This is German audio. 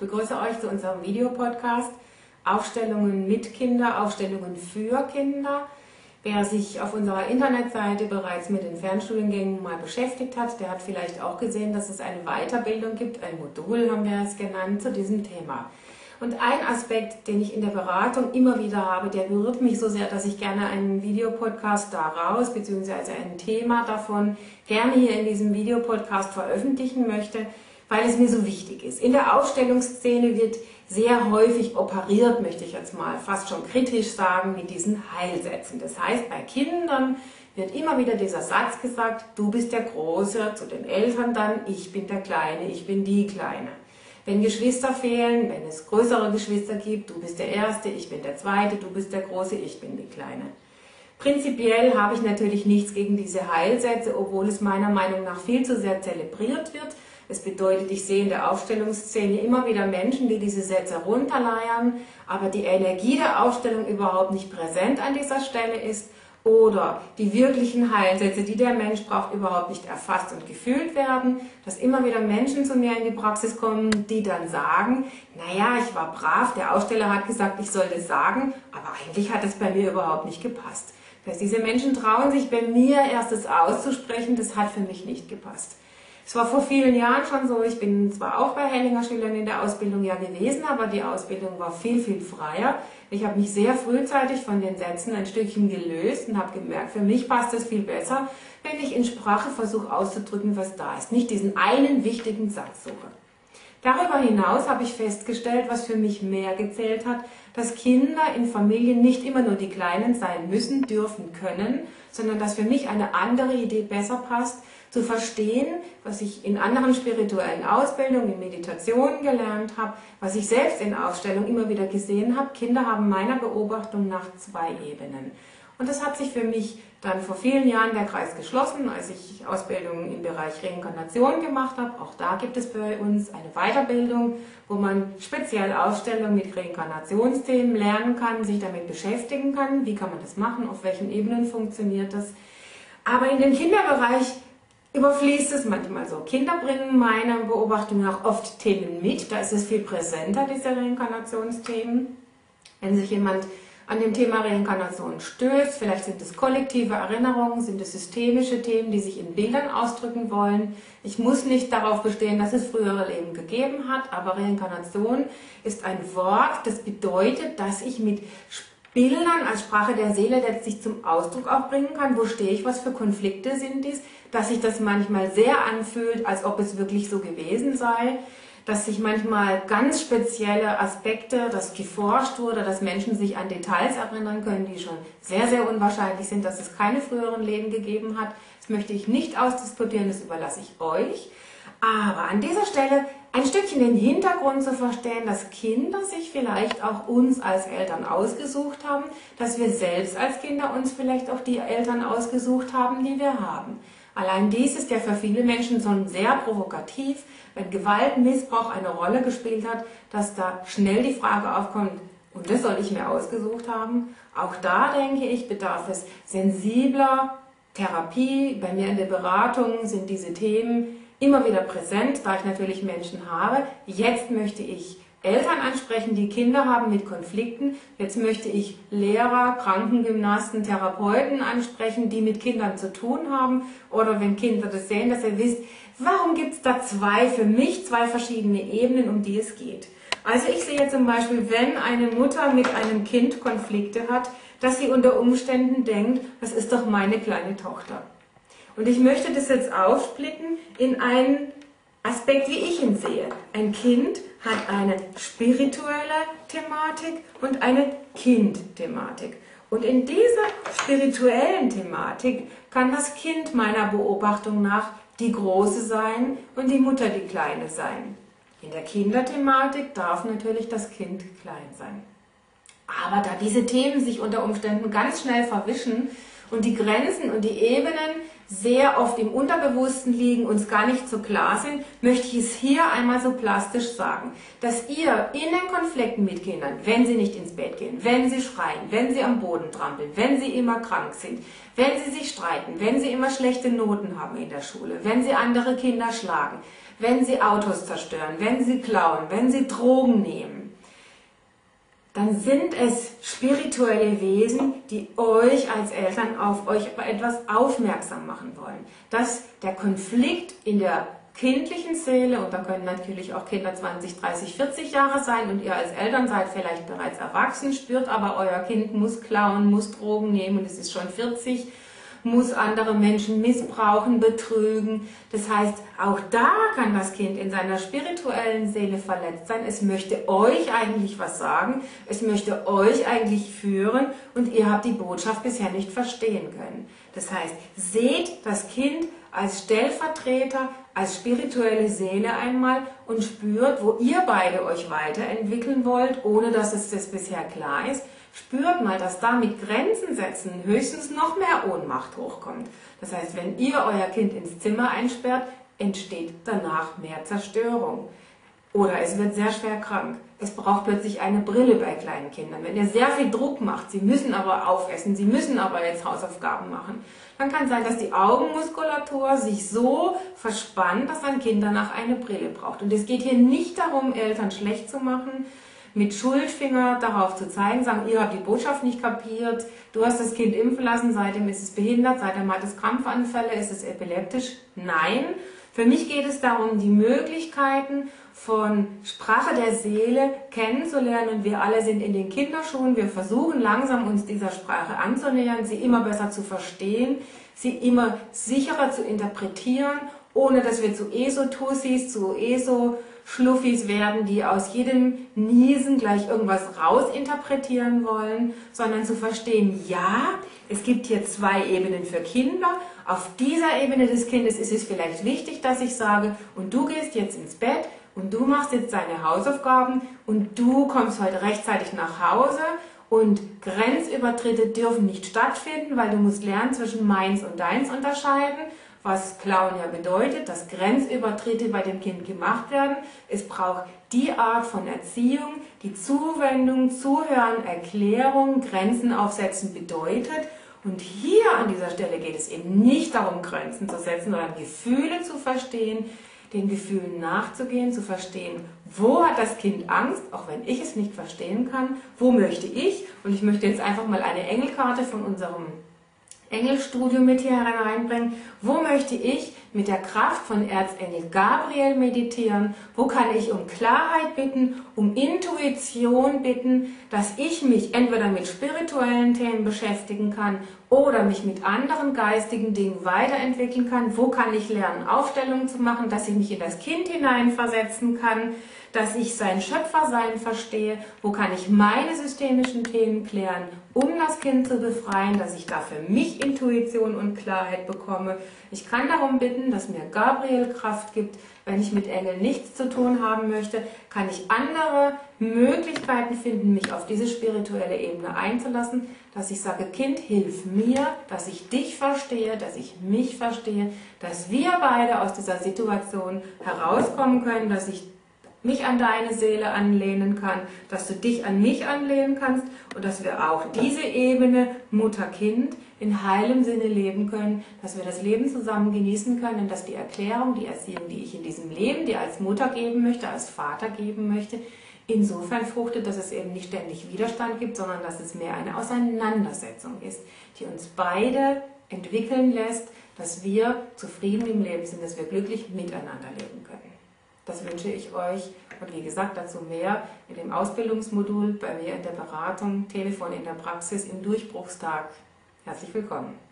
Ich begrüße euch zu unserem Videopodcast Aufstellungen mit Kinder, Aufstellungen für Kinder. Wer sich auf unserer Internetseite bereits mit den Fernstudiengängen mal beschäftigt hat, der hat vielleicht auch gesehen, dass es eine Weiterbildung gibt, ein Modul haben wir es genannt, zu diesem Thema. Und ein Aspekt, den ich in der Beratung immer wieder habe, der berührt mich so sehr, dass ich gerne einen Videopodcast daraus, beziehungsweise ein Thema davon gerne hier in diesem Videopodcast veröffentlichen möchte, weil es mir so wichtig ist. In der Aufstellungsszene wird sehr häufig operiert, möchte ich jetzt mal fast schon kritisch sagen, mit diesen Heilsätzen. Das heißt, bei Kindern wird immer wieder dieser Satz gesagt, du bist der Große, zu den Eltern dann, ich bin der Kleine, ich bin die Kleine. Wenn Geschwister fehlen, wenn es größere Geschwister gibt, du bist der Erste, ich bin der Zweite, du bist der Große, ich bin die Kleine. Prinzipiell habe ich natürlich nichts gegen diese Heilsätze, obwohl es meiner Meinung nach viel zu sehr zelebriert wird. Es bedeutet, ich sehe in der Aufstellungsszene immer wieder Menschen, die diese Sätze runterleiern, aber die Energie der Aufstellung überhaupt nicht präsent an dieser Stelle ist oder die wirklichen Heilsätze, die der Mensch braucht, überhaupt nicht erfasst und gefühlt werden, dass immer wieder Menschen zu mir in die Praxis kommen, die dann sagen, naja, ich war brav, der Aussteller hat gesagt, ich soll das sagen, aber eigentlich hat es bei mir überhaupt nicht gepasst. Das heißt, diese Menschen trauen sich bei mir erst das auszusprechen, das hat für mich nicht gepasst. Es war vor vielen Jahren schon so, ich bin zwar auch bei Hellinger Schülern in der Ausbildung ja gewesen, aber die Ausbildung war viel, viel freier. Ich habe mich sehr frühzeitig von den Sätzen ein Stückchen gelöst und habe gemerkt, für mich passt es viel besser, wenn ich in Sprache versuche auszudrücken, was da ist, nicht diesen einen wichtigen Satz suche. Darüber hinaus habe ich festgestellt, was für mich mehr gezählt hat, dass Kinder in Familien nicht immer nur die Kleinen sein müssen, dürfen, können, sondern dass für mich eine andere Idee besser passt, zu verstehen, was ich in anderen spirituellen Ausbildungen, in Meditationen gelernt habe, was ich selbst in Aufstellung immer wieder gesehen habe. Kinder haben meiner Beobachtung nach zwei Ebenen. Und das hat sich für mich dann vor vielen Jahren der Kreis geschlossen, als ich Ausbildungen im Bereich Reinkarnation gemacht habe. Auch da gibt es bei uns eine Weiterbildung, wo man speziell Aufstellungen mit Reinkarnationsthemen lernen kann, sich damit beschäftigen kann. Wie kann man das machen? Auf welchen Ebenen funktioniert das? Aber in den Kinderbereich überfließt es manchmal so. Kinder bringen meiner Beobachtung nach oft Themen mit, da ist es viel präsenter, diese Reinkarnationsthemen. Wenn sich jemand an dem Thema Reinkarnation stößt, vielleicht sind es kollektive Erinnerungen, sind es systemische Themen, die sich in Bildern ausdrücken wollen. Ich muss nicht darauf bestehen, dass es frühere Leben gegeben hat, aber Reinkarnation ist ein Wort, das bedeutet, dass ich mit Bildern als Sprache der Seele letztlich zum Ausdruck auch bringen kann. Wo stehe ich? Was für Konflikte sind dies? Dass sich das manchmal sehr anfühlt, als ob es wirklich so gewesen sei. Dass sich manchmal ganz spezielle Aspekte, dass geforscht wurde, dass Menschen sich an Details erinnern können, die schon sehr, sehr unwahrscheinlich sind, dass es keine früheren Leben gegeben hat. Das möchte ich nicht ausdiskutieren, das überlasse ich euch. Aber an dieser Stelle ein Stückchen den Hintergrund zu verstehen, dass Kinder sich vielleicht auch uns als Eltern ausgesucht haben, dass wir selbst als Kinder uns vielleicht auch die Eltern ausgesucht haben, die wir haben. Allein dies ist ja für viele Menschen so sehr provokativ, wenn Gewalt, Missbrauch eine Rolle gespielt hat, dass da schnell die Frage aufkommt, und das soll ich mir ausgesucht haben. Auch da denke ich, bedarf es sensibler Therapie. Bei mir in der Beratung sind diese Themen immer wieder präsent, da ich natürlich Menschen habe. Jetzt möchte ich Eltern ansprechen, die Kinder haben mit Konflikten. Jetzt möchte ich Lehrer, Krankengymnasten, Therapeuten ansprechen, die mit Kindern zu tun haben. Oder wenn Kinder das sehen, dass ihr wisst, warum gibt es da zwei, für mich zwei verschiedene Ebenen, um die es geht. Also ich sehe zum Beispiel, wenn eine Mutter mit einem Kind Konflikte hat, dass sie unter Umständen denkt, das ist doch meine kleine Tochter. Und ich möchte das jetzt aufsplitten in einen Aspekt, wie ich ihn sehe. Ein Kind hat eine spirituelle Thematik und eine Kind-Thematik. Und in dieser spirituellen Thematik kann das Kind meiner Beobachtung nach die Große sein und die Mutter die Kleine sein. In der Kinderthematik darf natürlich das Kind klein sein. Aber da diese Themen sich unter Umständen ganz schnell verwischen und die Grenzen und die Ebenen sehr oft im Unterbewussten liegen, uns gar nicht so klar sind, möchte ich es hier einmal so plastisch sagen, dass ihr in den Konflikten mit Kindern, wenn sie nicht ins Bett gehen, wenn sie schreien, wenn sie am Boden trampeln, wenn sie immer krank sind, wenn sie sich streiten, wenn sie immer schlechte Noten haben in der Schule, wenn sie andere Kinder schlagen, wenn sie Autos zerstören, wenn sie klauen, wenn sie Drogen nehmen, dann sind es spirituelle Wesen, die euch als Eltern auf euch etwas aufmerksam machen wollen. Dass der Konflikt in der kindlichen Seele, und da können natürlich auch Kinder 20, 30, 40 Jahre sein und ihr als Eltern seid vielleicht bereits erwachsen, spürt aber euer Kind muss klauen, muss Drogen nehmen und es ist schon 40 muss andere Menschen missbrauchen, betrügen. Das heißt, auch da kann das Kind in seiner spirituellen Seele verletzt sein. Es möchte euch eigentlich was sagen, es möchte euch eigentlich führen und ihr habt die Botschaft bisher nicht verstehen können. Das heißt, seht das Kind als Stellvertreter, als spirituelle Seele einmal und spürt, wo ihr beide euch weiterentwickeln wollt, ohne dass es das bisher klar ist spürt mal, dass da mit Grenzen setzen höchstens noch mehr Ohnmacht hochkommt. Das heißt, wenn ihr euer Kind ins Zimmer einsperrt, entsteht danach mehr Zerstörung. Oder es wird sehr schwer krank. Es braucht plötzlich eine Brille bei kleinen Kindern. Wenn ihr sehr viel Druck macht, sie müssen aber aufessen, sie müssen aber jetzt Hausaufgaben machen, dann kann sein, dass die Augenmuskulatur sich so verspannt, dass ein Kind danach eine Brille braucht. Und es geht hier nicht darum, Eltern schlecht zu machen, mit Schuldfinger darauf zu zeigen, sagen, ihr habt die Botschaft nicht kapiert, du hast das Kind impfen lassen, seitdem ist es behindert, seitdem hat es Krampfanfälle, ist es epileptisch. Nein, für mich geht es darum, die Möglichkeiten von Sprache der Seele kennenzulernen und wir alle sind in den Kinderschuhen. Wir versuchen langsam uns dieser Sprache anzunähern, sie immer besser zu verstehen, sie immer sicherer zu interpretieren, ohne dass wir zu ESO-Tussis, zu ESO Schluffis werden, die aus jedem Niesen gleich irgendwas rausinterpretieren wollen, sondern zu verstehen, ja, es gibt hier zwei Ebenen für Kinder. Auf dieser Ebene des Kindes ist es vielleicht wichtig, dass ich sage, und du gehst jetzt ins Bett und du machst jetzt deine Hausaufgaben und du kommst heute rechtzeitig nach Hause und Grenzübertritte dürfen nicht stattfinden, weil du musst lernen zwischen meins und deins unterscheiden was Klauen ja bedeutet, dass Grenzübertritte bei dem Kind gemacht werden. Es braucht die Art von Erziehung, die Zuwendung, Zuhören, Erklärung, Grenzen aufsetzen bedeutet. Und hier an dieser Stelle geht es eben nicht darum, Grenzen zu setzen, sondern Gefühle zu verstehen, den Gefühlen nachzugehen, zu verstehen, wo hat das Kind Angst, auch wenn ich es nicht verstehen kann, wo möchte ich, und ich möchte jetzt einfach mal eine Engelkarte von unserem Engelstudio mit hier hereinbringen. Wo möchte ich mit der Kraft von Erzengel Gabriel meditieren? Wo kann ich um Klarheit bitten, um Intuition bitten, dass ich mich entweder mit spirituellen Themen beschäftigen kann oder mich mit anderen geistigen Dingen weiterentwickeln kann? Wo kann ich lernen, Aufstellungen zu machen, dass ich mich in das Kind hineinversetzen kann? dass ich sein Schöpfersein verstehe, wo kann ich meine systemischen Themen klären, um das Kind zu befreien, dass ich da für mich Intuition und Klarheit bekomme. Ich kann darum bitten, dass mir Gabriel Kraft gibt. Wenn ich mit Engeln nichts zu tun haben möchte, kann ich andere Möglichkeiten finden, mich auf diese spirituelle Ebene einzulassen, dass ich sage, Kind, hilf mir, dass ich dich verstehe, dass ich mich verstehe, dass wir beide aus dieser Situation herauskommen können, dass ich mich an deine Seele anlehnen kann, dass du dich an mich anlehnen kannst und dass wir auch diese Ebene Mutter-Kind in heilem Sinne leben können, dass wir das Leben zusammen genießen können, dass die Erklärung, die Erziehung, die ich in diesem Leben dir als Mutter geben möchte, als Vater geben möchte, insofern fruchtet, dass es eben nicht ständig Widerstand gibt, sondern dass es mehr eine Auseinandersetzung ist, die uns beide entwickeln lässt, dass wir zufrieden im Leben sind, dass wir glücklich miteinander leben können. Das wünsche ich euch. Und wie gesagt, dazu mehr in dem Ausbildungsmodul bei mir in der Beratung, Telefon in der Praxis im Durchbruchstag. Herzlich willkommen.